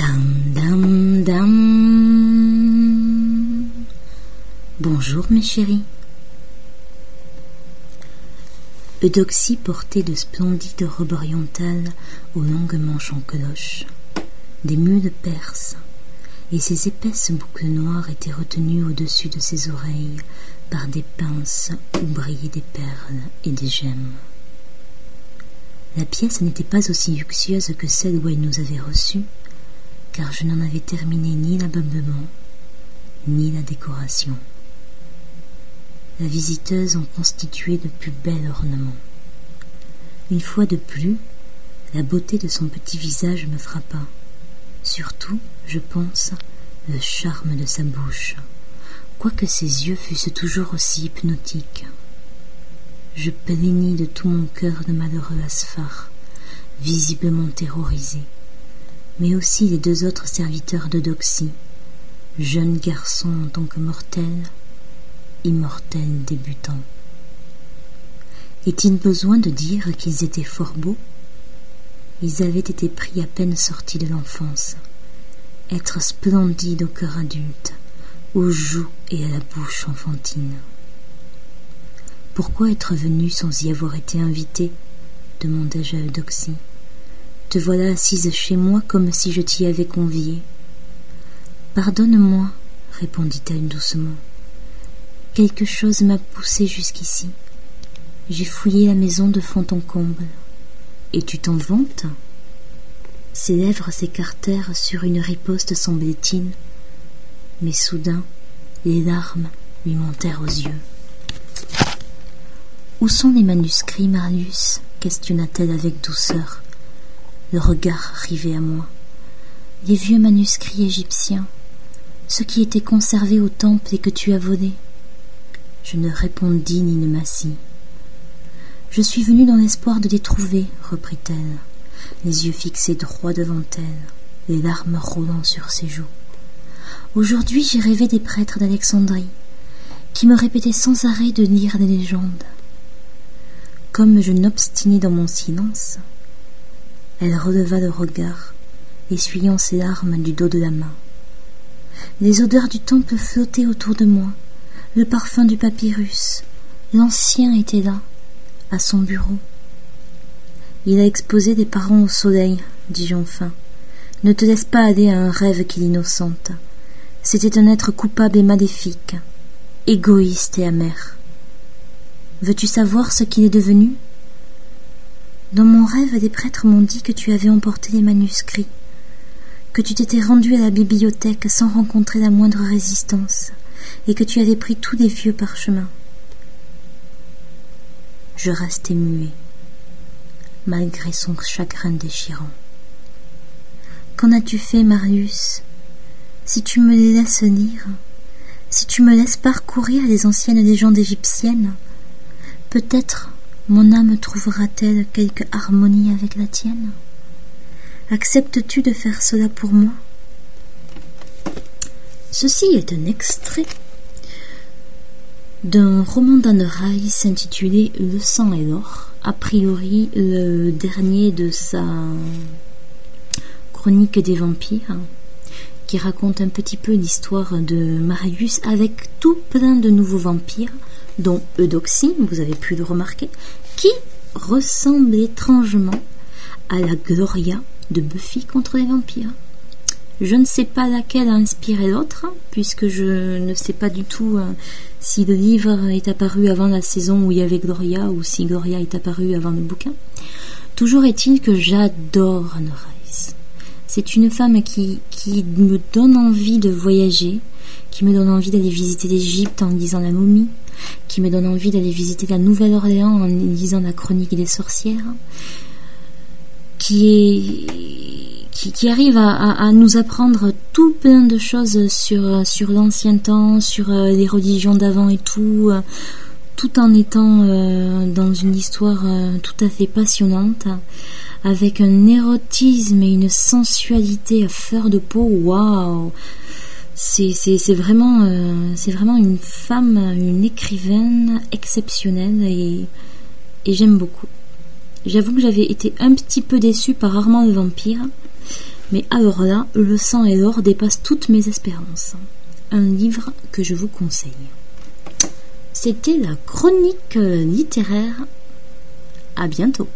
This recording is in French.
Dam, dam, dam. Bonjour mes chéris. Eudoxie portait de splendides robes orientales aux longues manches en cloche, des mules perses, et ses épaisses boucles noires étaient retenues au-dessus de ses oreilles par des pinces où brillaient des perles et des gemmes. La pièce n'était pas aussi luxueuse que celle où elle nous avait reçus, car je n'en avais terminé ni l'ameublement, ni la décoration. La visiteuse en constituait le plus bel ornement. Une fois de plus, la beauté de son petit visage me frappa. Surtout, je pense, le charme de sa bouche, quoique ses yeux fussent toujours aussi hypnotiques. Je plaignis de tout mon cœur de malheureux Asphar, visiblement terrorisé, mais aussi les deux autres serviteurs de jeunes garçons en tant que mortels, immortels débutants. Est-il besoin de dire qu'ils étaient fort beaux? Ils avaient été pris à peine sortis de l'enfance, être splendides au cœur adulte, aux joues et à la bouche enfantine. Pourquoi être venu sans y avoir été invité? demandai-je à Eudoxie. Te voilà assise chez moi comme si je t'y avais conviée. Pardonne-moi, répondit-elle doucement. Quelque chose m'a poussée jusqu'ici. J'ai fouillé la maison de fond en comble. Et tu t'en vantes? Ses lèvres s'écartèrent sur une riposte semblettine, mais soudain les larmes lui montèrent aux yeux. Où sont les manuscrits, Marius? questionna-t-elle avec douceur, le regard rivé à moi. Les vieux manuscrits égyptiens, ceux qui étaient conservés au temple et que tu as volés. Je ne répondis ni ne m'assis. Je suis venue dans l'espoir de les trouver, reprit-elle, les yeux fixés droit devant elle, les larmes roulant sur ses joues. Aujourd'hui j'ai rêvé des prêtres d'Alexandrie, qui me répétaient sans arrêt de lire des légendes. Comme je m'obstinais dans mon silence, elle releva le regard, essuyant ses larmes du dos de la main. Les odeurs du temple flottaient autour de moi, le parfum du papyrus. L'ancien était là, à son bureau. Il a exposé des parents au soleil, dis-je enfin. Ne te laisse pas aller à un rêve qui l'innocente. C'était un être coupable et maléfique, égoïste et amer. Veux-tu savoir ce qu'il est devenu? Dans mon rêve, des prêtres m'ont dit que tu avais emporté les manuscrits, que tu t'étais rendu à la bibliothèque sans rencontrer la moindre résistance, et que tu avais pris tous les vieux parchemins. Je restai muet, malgré son chagrin déchirant. Qu'en as-tu fait, Marius Si tu me les laisses lire, si tu me laisses parcourir les anciennes légendes égyptiennes, Peut-être mon âme trouvera-t-elle quelque harmonie avec la tienne? Acceptes-tu de faire cela pour moi? Ceci est un extrait d'un roman d'Anne Rice intitulé Le sang et l'or, a priori le dernier de sa chronique des vampires, qui raconte un petit peu l'histoire de Marius avec tout plein de nouveaux vampires dont Eudoxie, vous avez pu le remarquer, qui ressemble étrangement à la Gloria de Buffy contre les vampires. Je ne sais pas laquelle a inspiré l'autre, puisque je ne sais pas du tout euh, si le livre est apparu avant la saison où il y avait Gloria ou si Gloria est apparu avant le bouquin. Toujours est-il que j'adore Anne Rice. C'est une femme qui, me donne envie de voyager, qui me donne envie d'aller visiter l'Égypte en lisant la momie, qui me donne envie d'aller visiter la Nouvelle-Orléans en lisant la chronique des sorcières, qui arrive à, nous apprendre tout plein de choses sur sur l'ancien temps, sur euh, les religions d'avant et tout, euh, tout en étant euh, dans une histoire tout à fait passionnante, avec un érotisme et une sensualité à fleur de peau. Waouh c'est vraiment, euh, c'est vraiment une femme, une écrivaine exceptionnelle et, j'aime beaucoup. J'avoue que j'avais été un petit peu déçue par Armand le vampire, Mais alors là, le sang et l'or dépassent toutes mes espérances. Un livre que je vous conseille. C'était la chronique littéraire. À bientôt.